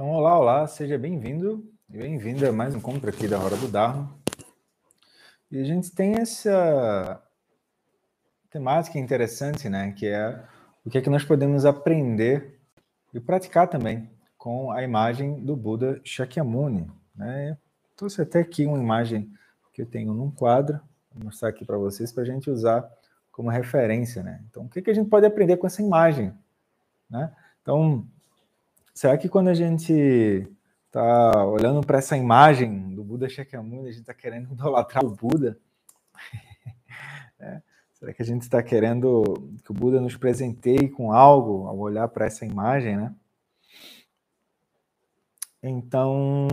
Então, olá, olá, seja bem-vindo e bem-vinda a mais um encontro aqui da Hora do Dharma. E a gente tem essa temática interessante, né? Que é o que é que nós podemos aprender e praticar também com a imagem do Buda Shakyamuni. Né? Trouxe até aqui uma imagem que eu tenho num quadro, vou mostrar aqui para vocês, para a gente usar como referência. Né? Então, o que, é que a gente pode aprender com essa imagem? Né? Então, Será que quando a gente está olhando para essa imagem do Buda Shakyamuni, a gente está querendo idolatrar o Buda? é. Será que a gente está querendo que o Buda nos presenteie com algo ao olhar para essa imagem, né? Então,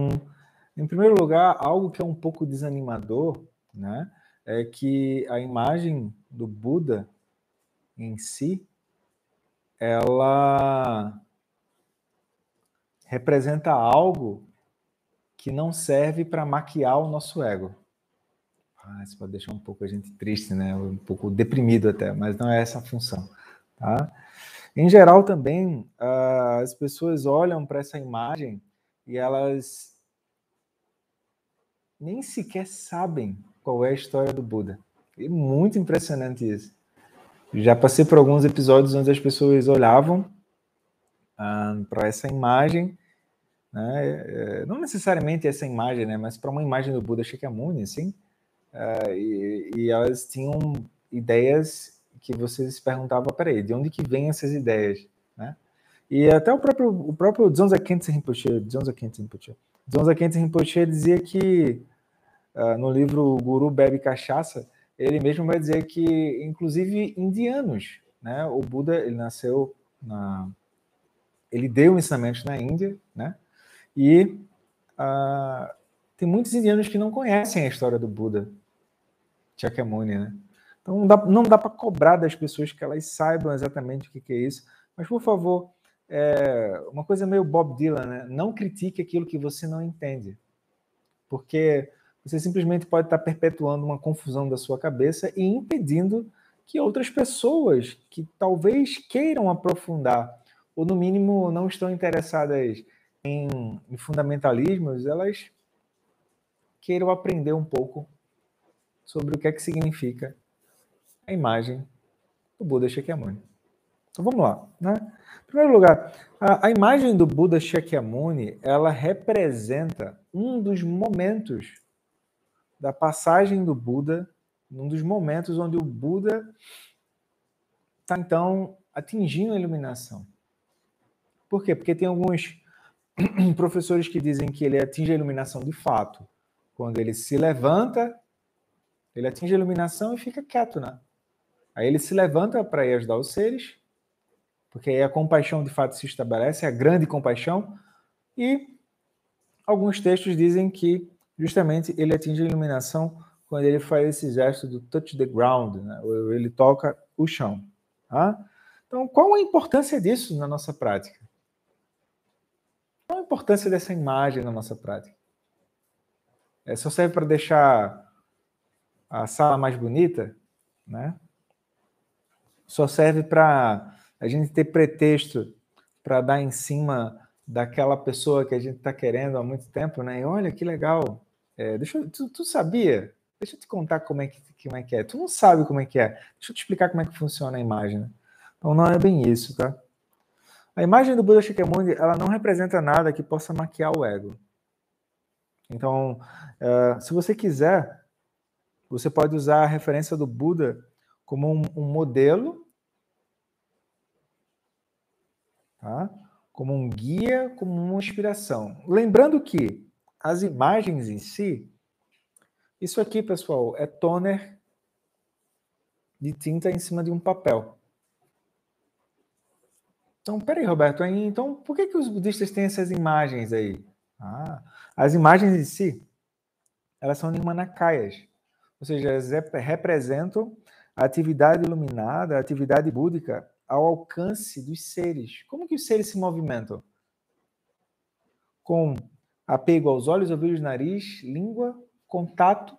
em primeiro lugar, algo que é um pouco desanimador, né, é que a imagem do Buda em si, ela representa algo que não serve para maquiar o nosso ego. Ah, isso pode deixar um pouco a gente triste, né? Um pouco deprimido até, mas não é essa a função, tá? Em geral também, uh, as pessoas olham para essa imagem e elas nem sequer sabem qual é a história do Buda. É muito impressionante isso. Já passei por alguns episódios onde as pessoas olhavam uh, para essa imagem, né? É, não necessariamente essa imagem, né? mas para uma imagem do Buda Shakyamuni, assim, uh, e, e, elas tinham ideias que vocês se perguntavam, peraí, de onde que vêm essas ideias? Né? E até o próprio, o próprio Dzonza Khyentse Rinpoche, Dzonza Khyentse Rinpoche, Dzonza Khyentse Rinpoche dizia que uh, no livro Guru Bebe Cachaça, ele mesmo vai dizer que, inclusive, indianos, né? O Buda, ele nasceu na ele deu ensinamentos na Índia, né? E uh, tem muitos indianos que não conhecem a história do Buda Shakyamuni, né? Então não dá, não dá para cobrar das pessoas que elas saibam exatamente o que, que é isso. Mas, por favor, é uma coisa meio Bob Dylan, né? Não critique aquilo que você não entende. Porque você simplesmente pode estar perpetuando uma confusão da sua cabeça e impedindo que outras pessoas que talvez queiram aprofundar ou no mínimo não estão interessadas em, em fundamentalismos, elas queiram aprender um pouco sobre o que é que significa a imagem do Buda Shakyamuni. Então vamos lá, né? Em primeiro lugar, a, a imagem do Buda Shakyamuni, ela representa um dos momentos da passagem do Buda, um dos momentos onde o Buda está então atingindo a iluminação. Por quê? Porque tem alguns professores que dizem que ele atinge a iluminação de fato. Quando ele se levanta, ele atinge a iluminação e fica quieto, né? Aí ele se levanta para ir ajudar os seres, porque aí a compaixão de fato se estabelece, a grande compaixão, e alguns textos dizem que justamente ele atinge a iluminação quando ele faz esse gesto do touch the ground, né? ele toca o chão. Tá? Então, qual a importância disso na nossa prática? Importância dessa imagem na nossa prática? É, só serve para deixar a sala mais bonita, né? Só serve para a gente ter pretexto para dar em cima daquela pessoa que a gente está querendo há muito tempo, né? E olha que legal. É, deixa tu, tu, sabia? Deixa eu te contar como é, que, como é que é. Tu não sabe como é que é. Deixa eu te explicar como é que funciona a imagem. Né? Então não é bem isso, tá? A imagem do Buda Shakyamuni, ela não representa nada que possa maquiar o ego. Então, uh, se você quiser, você pode usar a referência do Buda como um, um modelo, tá? como um guia, como uma inspiração. Lembrando que as imagens em si, isso aqui, pessoal, é toner de tinta em cima de um papel. Então, peraí, Roberto, então por que, que os budistas têm essas imagens aí? Ah, as imagens em si, elas são nirmanakayas, ou seja, elas representam a atividade iluminada, a atividade búdica ao alcance dos seres. Como que os seres se movimentam? Com apego aos olhos, ouvidos, nariz, língua, contato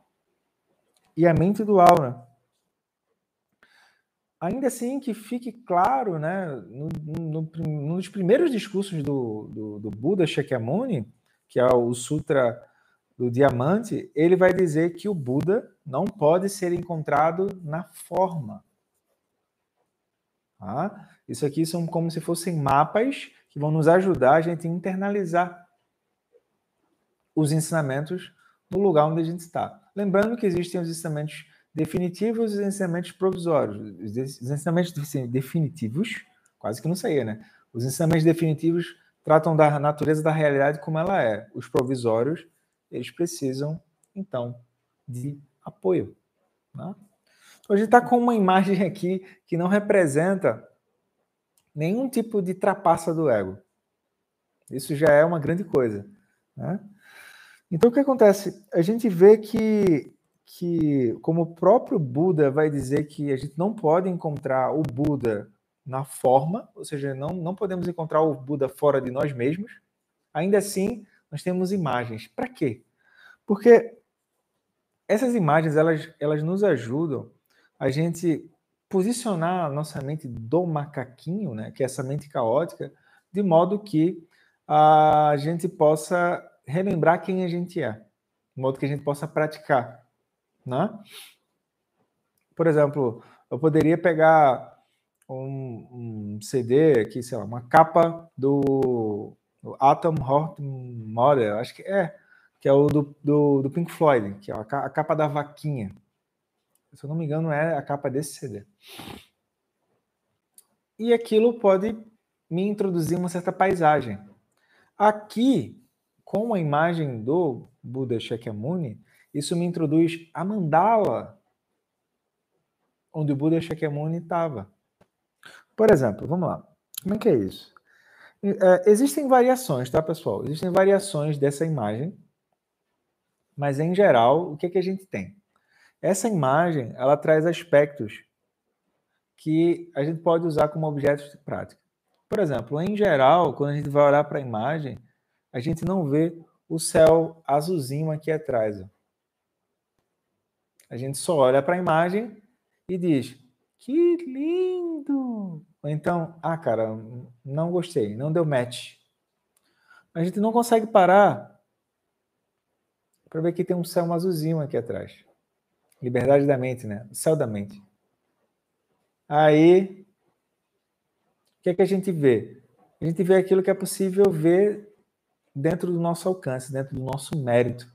e a mente do aura. Ainda assim que fique claro, né, no, no, no nos primeiros discursos do, do, do, Buda Shakyamuni, que é o Sutra do Diamante, ele vai dizer que o Buda não pode ser encontrado na forma. Tá? Isso aqui são como se fossem mapas que vão nos ajudar a gente a internalizar os ensinamentos no lugar onde a gente está. Lembrando que existem os ensinamentos definitivos e os ensinamentos provisórios. Os ensinamentos definitivos, quase que não saía, né? Os ensinamentos definitivos tratam da natureza da realidade como ela é. Os provisórios, eles precisam, então, de apoio. Né? Então, a gente está com uma imagem aqui que não representa nenhum tipo de trapaça do ego. Isso já é uma grande coisa. Né? Então, o que acontece? A gente vê que, que, como o próprio Buda vai dizer que a gente não pode encontrar o Buda na forma, ou seja, não, não podemos encontrar o Buda fora de nós mesmos, ainda assim, nós temos imagens. Para quê? Porque essas imagens, elas, elas nos ajudam a gente posicionar a nossa mente do macaquinho, né, que é essa mente caótica, de modo que a gente possa relembrar quem a gente é, de modo que a gente possa praticar, né? Por exemplo, eu poderia pegar um, um CD aqui, sei lá, uma capa do, do Atom Heart Model, acho que é, que é o do, do, do Pink Floyd, que é a, a capa da vaquinha. Se eu não me engano, é a capa desse CD. E aquilo pode me introduzir uma certa paisagem. Aqui, com a imagem do Buda Shakyamuni, isso me introduz a mandala onde o Buda Shakyamuni estava. Por exemplo, vamos lá. Como é que é isso? É, existem variações, tá, pessoal? Existem variações dessa imagem, mas em geral, o que, é que a gente tem? Essa imagem, ela traz aspectos que a gente pode usar como objetos de prática. Por exemplo, em geral, quando a gente vai olhar para a imagem, a gente não vê o céu azulzinho aqui atrás. Ó. A gente só olha para a imagem e diz: Que lindo! Ou então, ah, cara, não gostei, não deu match. A gente não consegue parar para ver que tem um céu azulzinho aqui atrás. Liberdade da mente, né? Céu da mente. Aí, o que é que a gente vê? A gente vê aquilo que é possível ver dentro do nosso alcance, dentro do nosso mérito.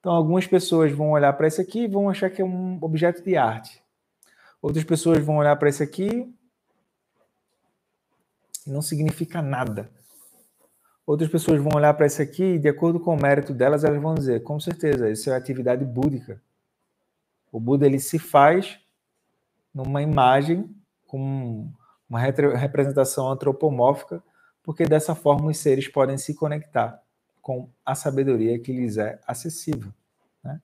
Então, algumas pessoas vão olhar para isso aqui e vão achar que é um objeto de arte. Outras pessoas vão olhar para isso aqui e não significa nada. Outras pessoas vão olhar para isso aqui e, de acordo com o mérito delas, elas vão dizer: com certeza, isso é atividade búdica. O Buda ele se faz numa imagem com uma representação antropomórfica porque dessa forma os seres podem se conectar com a sabedoria que lhes é acessível. Né?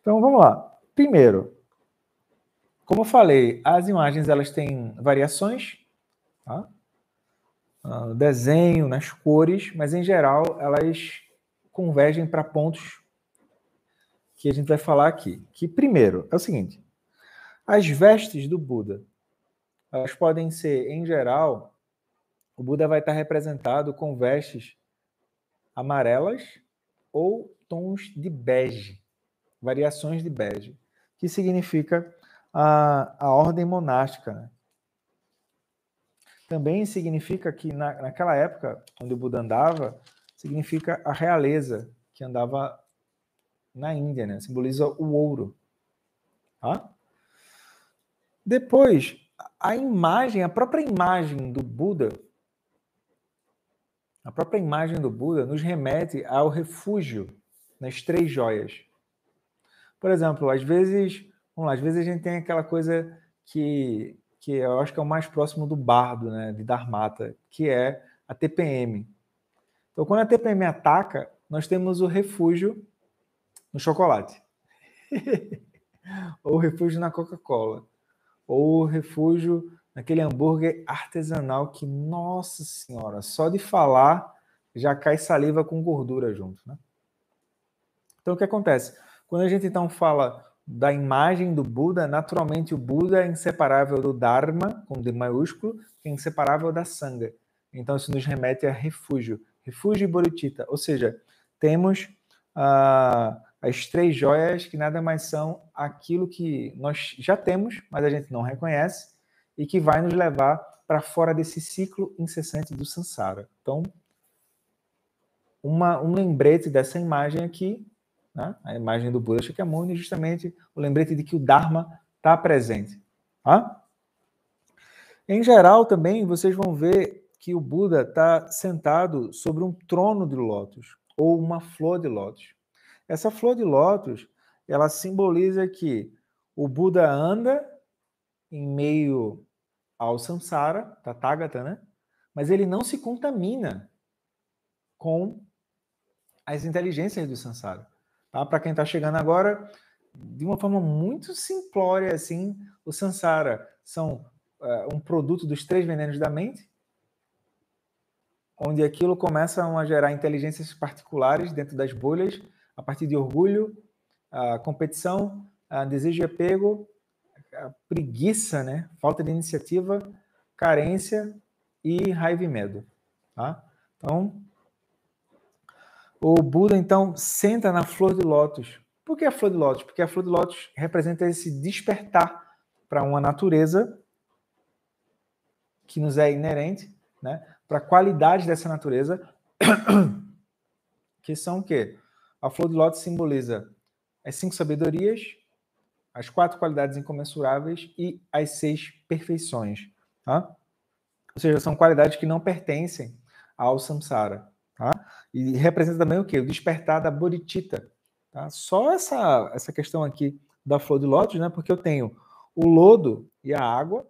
Então vamos lá. Primeiro, como eu falei, as imagens elas têm variações, tá? uh, desenho, nas cores, mas em geral elas convergem para pontos que a gente vai falar aqui. Que primeiro é o seguinte: as vestes do Buda elas podem ser, em geral, o Buda vai estar representado com vestes amarelas ou tons de bege, variações de bege, que significa a, a ordem monástica. Né? Também significa que na, naquela época, onde o Buda andava, significa a realeza que andava na Índia, né? simboliza o ouro. Tá? Depois, a imagem, a própria imagem do Buda a própria imagem do Buda nos remete ao refúgio nas três joias. Por exemplo, às vezes, vamos lá, às vezes a gente tem aquela coisa que, que eu acho que é o mais próximo do bardo, né, de Dharmata, que é a TPM. Então, quando a TPM ataca, nós temos o refúgio no chocolate, ou o refúgio na Coca-Cola, ou o refúgio naquele hambúrguer artesanal que, nossa senhora, só de falar já cai saliva com gordura junto, né? Então o que acontece? Quando a gente então fala da imagem do Buda, naturalmente o Buda é inseparável do Dharma, com D maiúsculo, que é inseparável da Sangha. Então isso nos remete a refúgio, refúgio e bodhicitta, ou seja, temos ah, as três joias que nada mais são aquilo que nós já temos, mas a gente não reconhece e que vai nos levar para fora desse ciclo incessante do samsara. Então, uma, um lembrete dessa imagem aqui, né? a imagem do Buda Shakyamuni, justamente o lembrete de que o Dharma está presente. Tá? Em geral, também, vocês vão ver que o Buda está sentado sobre um trono de lótus, ou uma flor de lótus. Essa flor de lótus, ela simboliza que o Buda anda em meio ao samsara, tathagata, né? Mas ele não se contamina com as inteligências do samsara. Tá? Para quem está chegando agora, de uma forma muito simplória, assim, o samsara são uh, um produto dos três venenos da mente, onde aquilo começa a gerar inteligências particulares dentro das bolhas, a partir de orgulho, a competição, a desejo de apego, preguiça, né? falta de iniciativa, carência e raiva e medo. Tá? Então, o Buda, então, senta na flor de lótus. Por que a flor de lótus? Porque a flor de lótus representa esse despertar para uma natureza que nos é inerente, né? para qualidades dessa natureza, que são o quê? A flor de lótus simboliza as cinco sabedorias, as quatro qualidades incomensuráveis e as seis perfeições. Tá? Ou seja, são qualidades que não pertencem ao samsara. Tá? E representa também o quê? O despertar da bodhicitta. Tá? Só essa, essa questão aqui da flor de lótus, né? porque eu tenho o lodo e a água,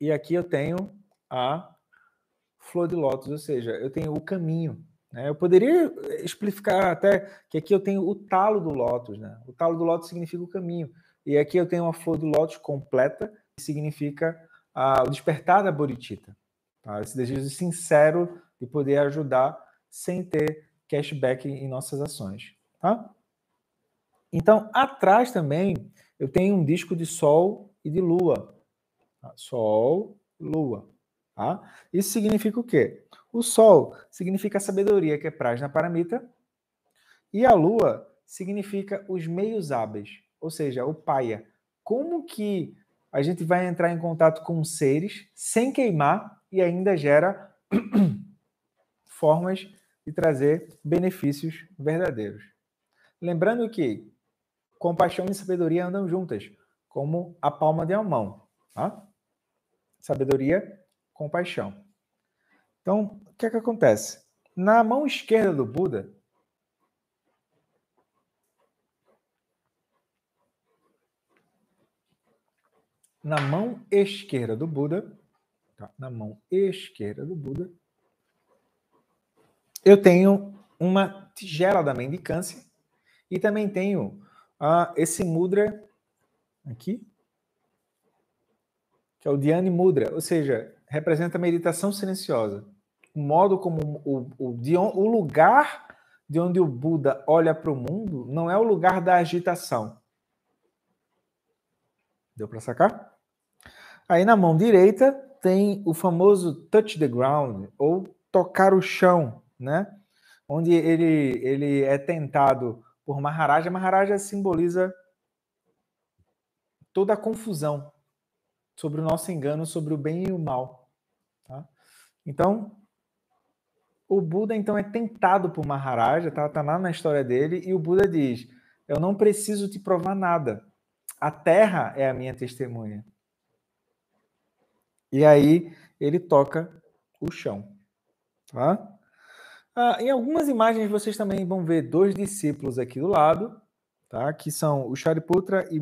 e aqui eu tenho a flor de lótus, ou seja, eu tenho o caminho. Né? Eu poderia explicar até que aqui eu tenho o talo do lótus. Né? O talo do lótus significa o caminho. E aqui eu tenho uma flor de lótus completa, que significa a, o despertar da bodhicitta. Tá? Esse desejo sincero de poder ajudar sem ter cashback em nossas ações. Tá? Então, atrás também eu tenho um disco de Sol e de Lua. Tá? Sol, Lua. Tá? Isso significa o quê? O Sol significa a sabedoria, que é Prajna Paramita, e a Lua significa os meios hábeis, ou seja, o paia. Como que a gente vai entrar em contato com seres sem queimar e ainda gera formas de trazer benefícios verdadeiros. Lembrando que compaixão e sabedoria andam juntas, como a palma de uma mão. Tá? Sabedoria, compaixão. Então, o que é que acontece? Na mão esquerda do Buda, na mão esquerda do Buda, tá? na mão esquerda do Buda, eu tenho uma tigela da mendicância e também tenho uh, esse mudra aqui, que é o Dhyani Mudra, ou seja, representa a meditação silenciosa. O modo como o, o, de, o lugar de onde o Buda olha para o mundo não é o lugar da agitação. Deu para sacar? Aí na mão direita tem o famoso touch the ground, ou tocar o chão, né? Onde ele, ele é tentado por Maharaja. Maharaja simboliza toda a confusão sobre o nosso engano, sobre o bem e o mal. Tá? Então, o Buda então é tentado por Maharaja, tá, tá lá na história dele, e o Buda diz: Eu não preciso te provar nada. A terra é a minha testemunha. E aí ele toca o chão. Tá? Ah, em algumas imagens vocês também vão ver dois discípulos aqui do lado, tá? que são o Shariputra e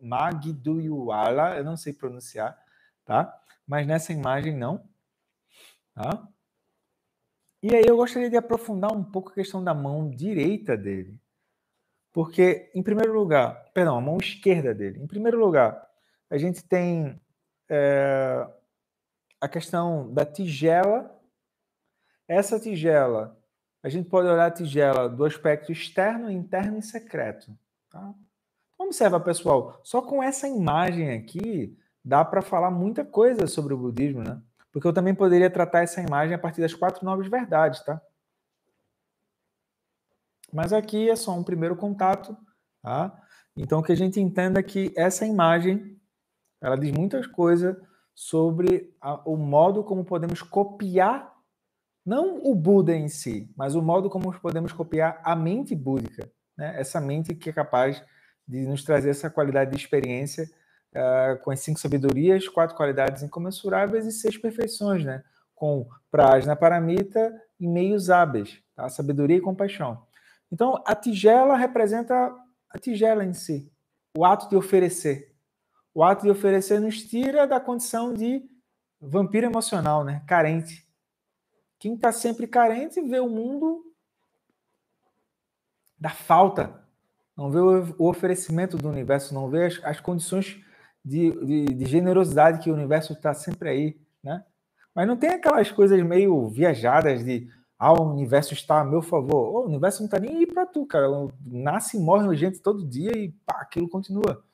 Magduyuala, eu não sei pronunciar, tá? Mas nessa imagem não. Tá? E aí eu gostaria de aprofundar um pouco a questão da mão direita dele. Porque, em primeiro lugar, perdão, a mão esquerda dele. Em primeiro lugar, a gente tem é, a questão da tigela. Essa tigela a gente pode olhar a tigela do aspecto externo, interno e secreto. Tá? Então, observa, pessoal, só com essa imagem aqui dá para falar muita coisa sobre o budismo, né? Porque eu também poderia tratar essa imagem a partir das quatro nobres verdades, tá? Mas aqui é só um primeiro contato, tá? Então que a gente entenda que essa imagem ela diz muitas coisas sobre a, o modo como podemos copiar não o Buda em si, mas o modo como podemos copiar a mente búdica, né? Essa mente que é capaz de nos trazer essa qualidade de experiência uh, com as cinco sabedorias, quatro qualidades incomensuráveis e seis perfeições, né? Com prajna paramita e meios hábeis, tá? Sabedoria e compaixão. Então, a tigela representa a tigela em si, o ato de oferecer. O ato de oferecer nos tira da condição de vampiro emocional, né? Carente. Quem está sempre carente vê o mundo da falta, não vê o oferecimento do universo, não vê as, as condições de, de, de, generosidade que o universo está sempre aí, né? Mas não tem aquelas coisas meio viajadas de ah, o universo está a meu favor. o universo não está nem aí para tu, cara. Nasce e morre gente todo dia e pá, aquilo continua.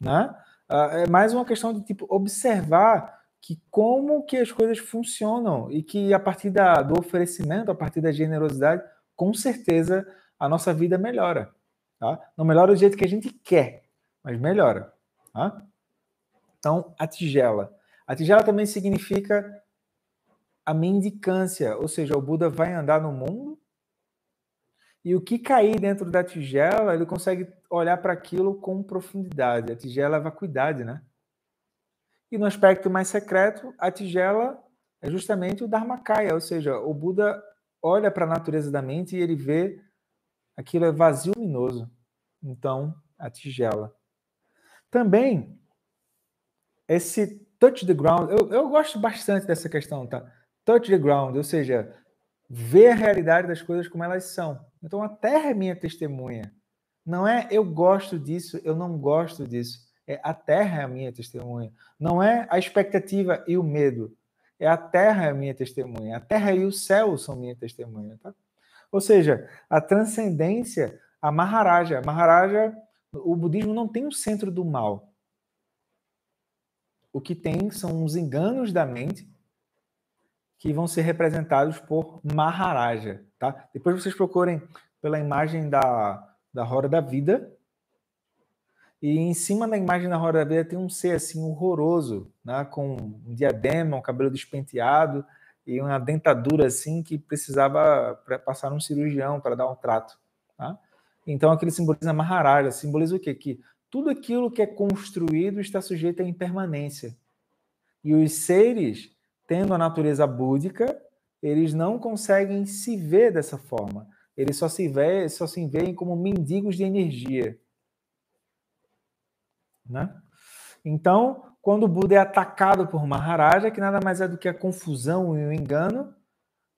Né? Ah, é mais uma questão de tipo observar que como que as coisas funcionam e que a partir da, do oferecimento, a partir da generosidade, com certeza a nossa vida melhora. Tá? Não melhora do jeito que a gente quer, mas melhora. Tá? Então, a tigela. A tigela também significa a mendicância, ou seja, o Buda vai andar no mundo e o que cair dentro da tigela, ele consegue olhar para aquilo com profundidade. A tigela é vacuidade, né? E no aspecto mais secreto, a tigela é justamente o Dharmakaya, ou seja, o Buda olha para a natureza da mente e ele vê aquilo é vazio luminoso. Então, a tigela. Também, esse touch the ground, eu, eu gosto bastante dessa questão, tá? touch the ground, ou seja, ver a realidade das coisas como elas são. Então a terra é minha testemunha. Não é eu gosto disso, eu não gosto disso. É a terra é a minha testemunha. Não é a expectativa e o medo. É a terra é a minha testemunha. A terra e o céu são minha testemunha. Tá? Ou seja, a transcendência, a Maharaja. Maharaja, o budismo não tem o centro do mal. O que tem são os enganos da mente que vão ser representados por Maharaja, tá? Depois vocês procurem pela imagem da, da Roda da Vida, e em cima da imagem da Roda da Vida tem um ser assim horroroso, né? com um diadema, um cabelo despenteado e uma dentadura assim que precisava passar um cirurgião para dar um trato. Tá? Então aquele simboliza Maharaja, simboliza o quê? Que tudo aquilo que é construído está sujeito à impermanência. E os seres tendo a natureza búdica, eles não conseguem se ver dessa forma. Eles só se veem, só se veem como mendigos de energia. Né? Então, quando o Buda é atacado por Maharaja, que nada mais é do que a confusão e o engano,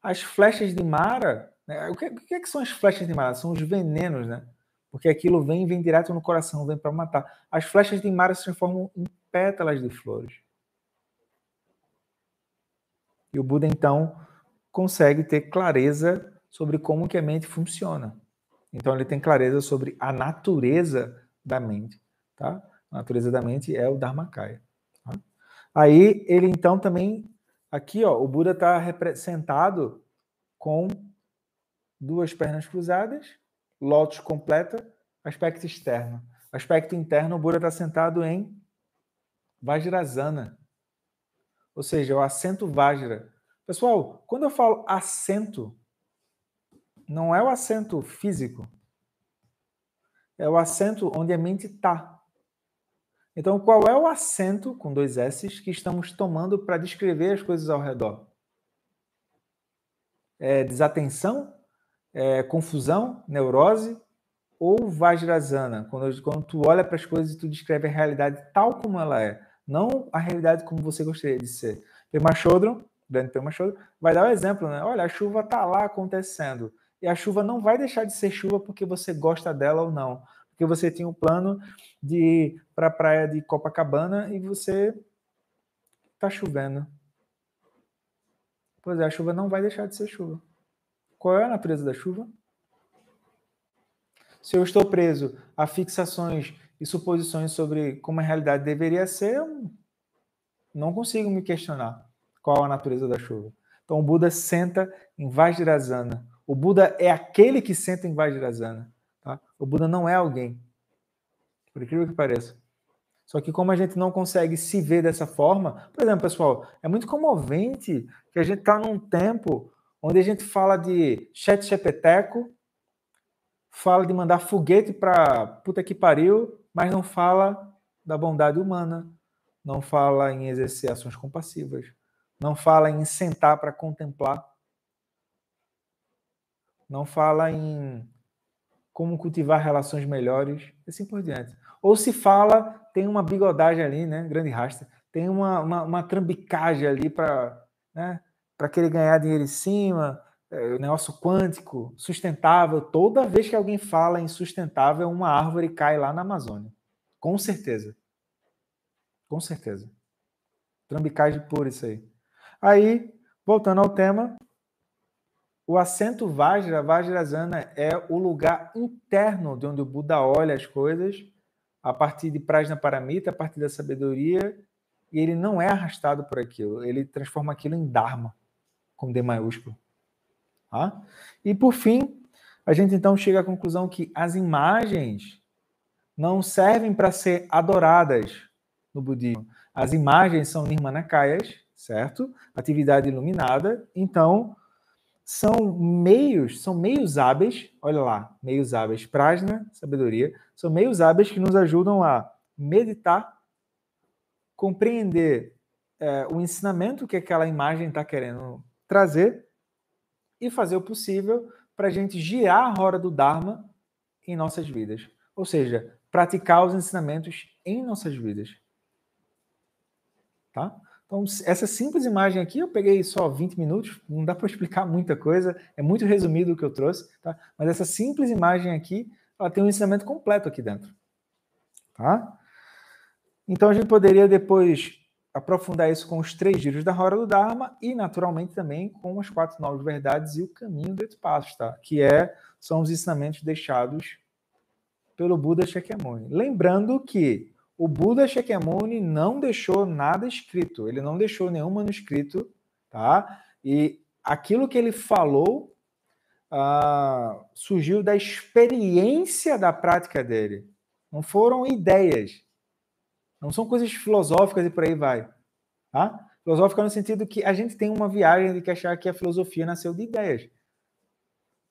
as flechas de Mara, né? o, que, o que, é que são as flechas de Mara? São os venenos, né? Porque aquilo vem vem direto no coração, vem para matar. As flechas de Mara se transformam em pétalas de flores. E o Buda, então, consegue ter clareza sobre como que a mente funciona. Então, ele tem clareza sobre a natureza da mente. Tá? A natureza da mente é o Dharmakaya. Tá? Aí, ele, então, também... Aqui, ó, o Buda está representado com duas pernas cruzadas, lótus completa, aspecto externo. Aspecto interno, o Buda está sentado em Vajrasana, ou seja, o assento Vajra. Pessoal, quando eu falo assento, não é o assento físico, é o assento onde a mente está. Então, qual é o assento, com dois S, que estamos tomando para descrever as coisas ao redor? É desatenção? É confusão? Neurose? Ou Vajrasana? Quando, quando tu olha para as coisas e tu descreve a realidade tal como ela é não a realidade como você gostaria de ser. Pema Chodron, grande Pema Chodron, vai dar o um exemplo, né? Olha, a chuva está lá acontecendo. E a chuva não vai deixar de ser chuva porque você gosta dela ou não. Porque você tinha um plano de ir para a praia de Copacabana e você está chovendo. Pois é, a chuva não vai deixar de ser chuva. Qual é a natureza da chuva? Se eu estou preso a fixações e suposições sobre como a realidade deveria ser, eu não consigo me questionar qual a natureza da chuva. Então o Buda senta em Vajrasana. O Buda é aquele que senta em Vajrasana. Tá? O Buda não é alguém. Por incrível que pareça. Só que como a gente não consegue se ver dessa forma, por exemplo, pessoal, é muito comovente que a gente está num tempo onde a gente fala de chat chepeteco, fala de mandar foguete para puta que pariu, mas não fala da bondade humana, não fala em exercer ações compassivas, não fala em sentar para contemplar, não fala em como cultivar relações melhores, assim por diante. Ou se fala, tem uma bigodagem ali, né? Grande rasta, tem uma, uma, uma trambicagem ali para né, querer ganhar dinheiro em cima, é, negócio quântico, sustentável. Toda vez que alguém fala em sustentável, uma árvore cai lá na Amazônia. Com certeza. Com certeza. Trambicagem por isso aí. Aí, voltando ao tema, o assento Vajra, Vajrasana, é o lugar interno de onde o Buda olha as coisas a partir de Prajna Paramita, a partir da sabedoria, e ele não é arrastado por aquilo, ele transforma aquilo em Dharma, com D maiúsculo. Tá? E por fim, a gente então chega à conclusão que as imagens não servem para ser adoradas no budismo. As imagens são nirmanakayas, certo? Atividade iluminada. Então, são meios, são meios hábeis, olha lá, meios hábeis, prajna, sabedoria, são meios hábeis que nos ajudam a meditar, compreender é, o ensinamento que aquela imagem está querendo trazer e fazer o possível para a gente girar a roda do Dharma em nossas vidas. Ou seja, praticar os ensinamentos em nossas vidas. Tá? Então, essa simples imagem aqui, eu peguei só 20 minutos, não dá para explicar muita coisa, é muito resumido o que eu trouxe, tá? mas essa simples imagem aqui, ela tem um ensinamento completo aqui dentro. Tá? Então, a gente poderia depois aprofundar isso com os três giros da Roda do Dharma e, naturalmente, também com as quatro novas verdades e o caminho do tá? que é, são os ensinamentos deixados pelo Buda Shakyamuni. Lembrando que o Buda Shakyamuni não deixou nada escrito, ele não deixou nenhum manuscrito, tá? E aquilo que ele falou ah, surgiu da experiência da prática dele. Não foram ideias. Não são coisas filosóficas e por aí vai. Tá? Filosófica no sentido que a gente tem uma viagem de que achar que a filosofia nasceu de ideias.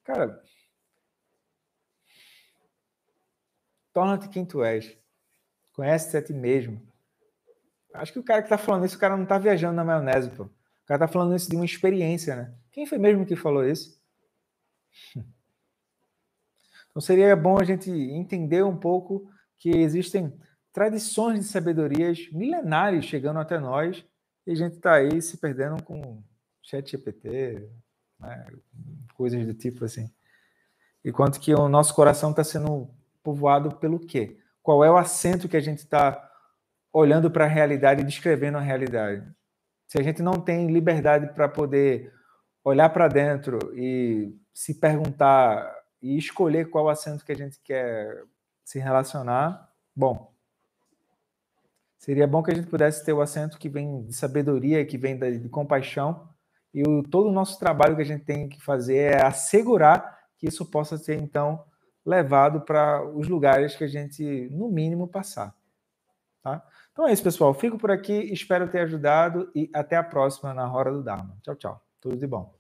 Cara, torna-te quem tu és. Conhece-te a ti mesmo. Acho que o cara que está falando isso, o cara não está viajando na maionese, pô. O cara está falando isso de uma experiência, né? Quem foi mesmo que falou isso? Então seria bom a gente entender um pouco que existem tradições de sabedorias milenares chegando até nós e a gente está aí se perdendo com chat GPT, né? coisas do tipo assim. Enquanto que o nosso coração está sendo povoado pelo quê? Qual é o acento que a gente está olhando para a realidade e descrevendo a realidade? Se a gente não tem liberdade para poder olhar para dentro e se perguntar e escolher qual acento que a gente quer se relacionar, bom, Seria bom que a gente pudesse ter o acento que vem de sabedoria, que vem de compaixão. E o, todo o nosso trabalho que a gente tem que fazer é assegurar que isso possa ser, então, levado para os lugares que a gente, no mínimo, passar. Tá? Então é isso, pessoal. Fico por aqui, espero ter ajudado e até a próxima na Hora do Dharma. Tchau, tchau. Tudo de bom.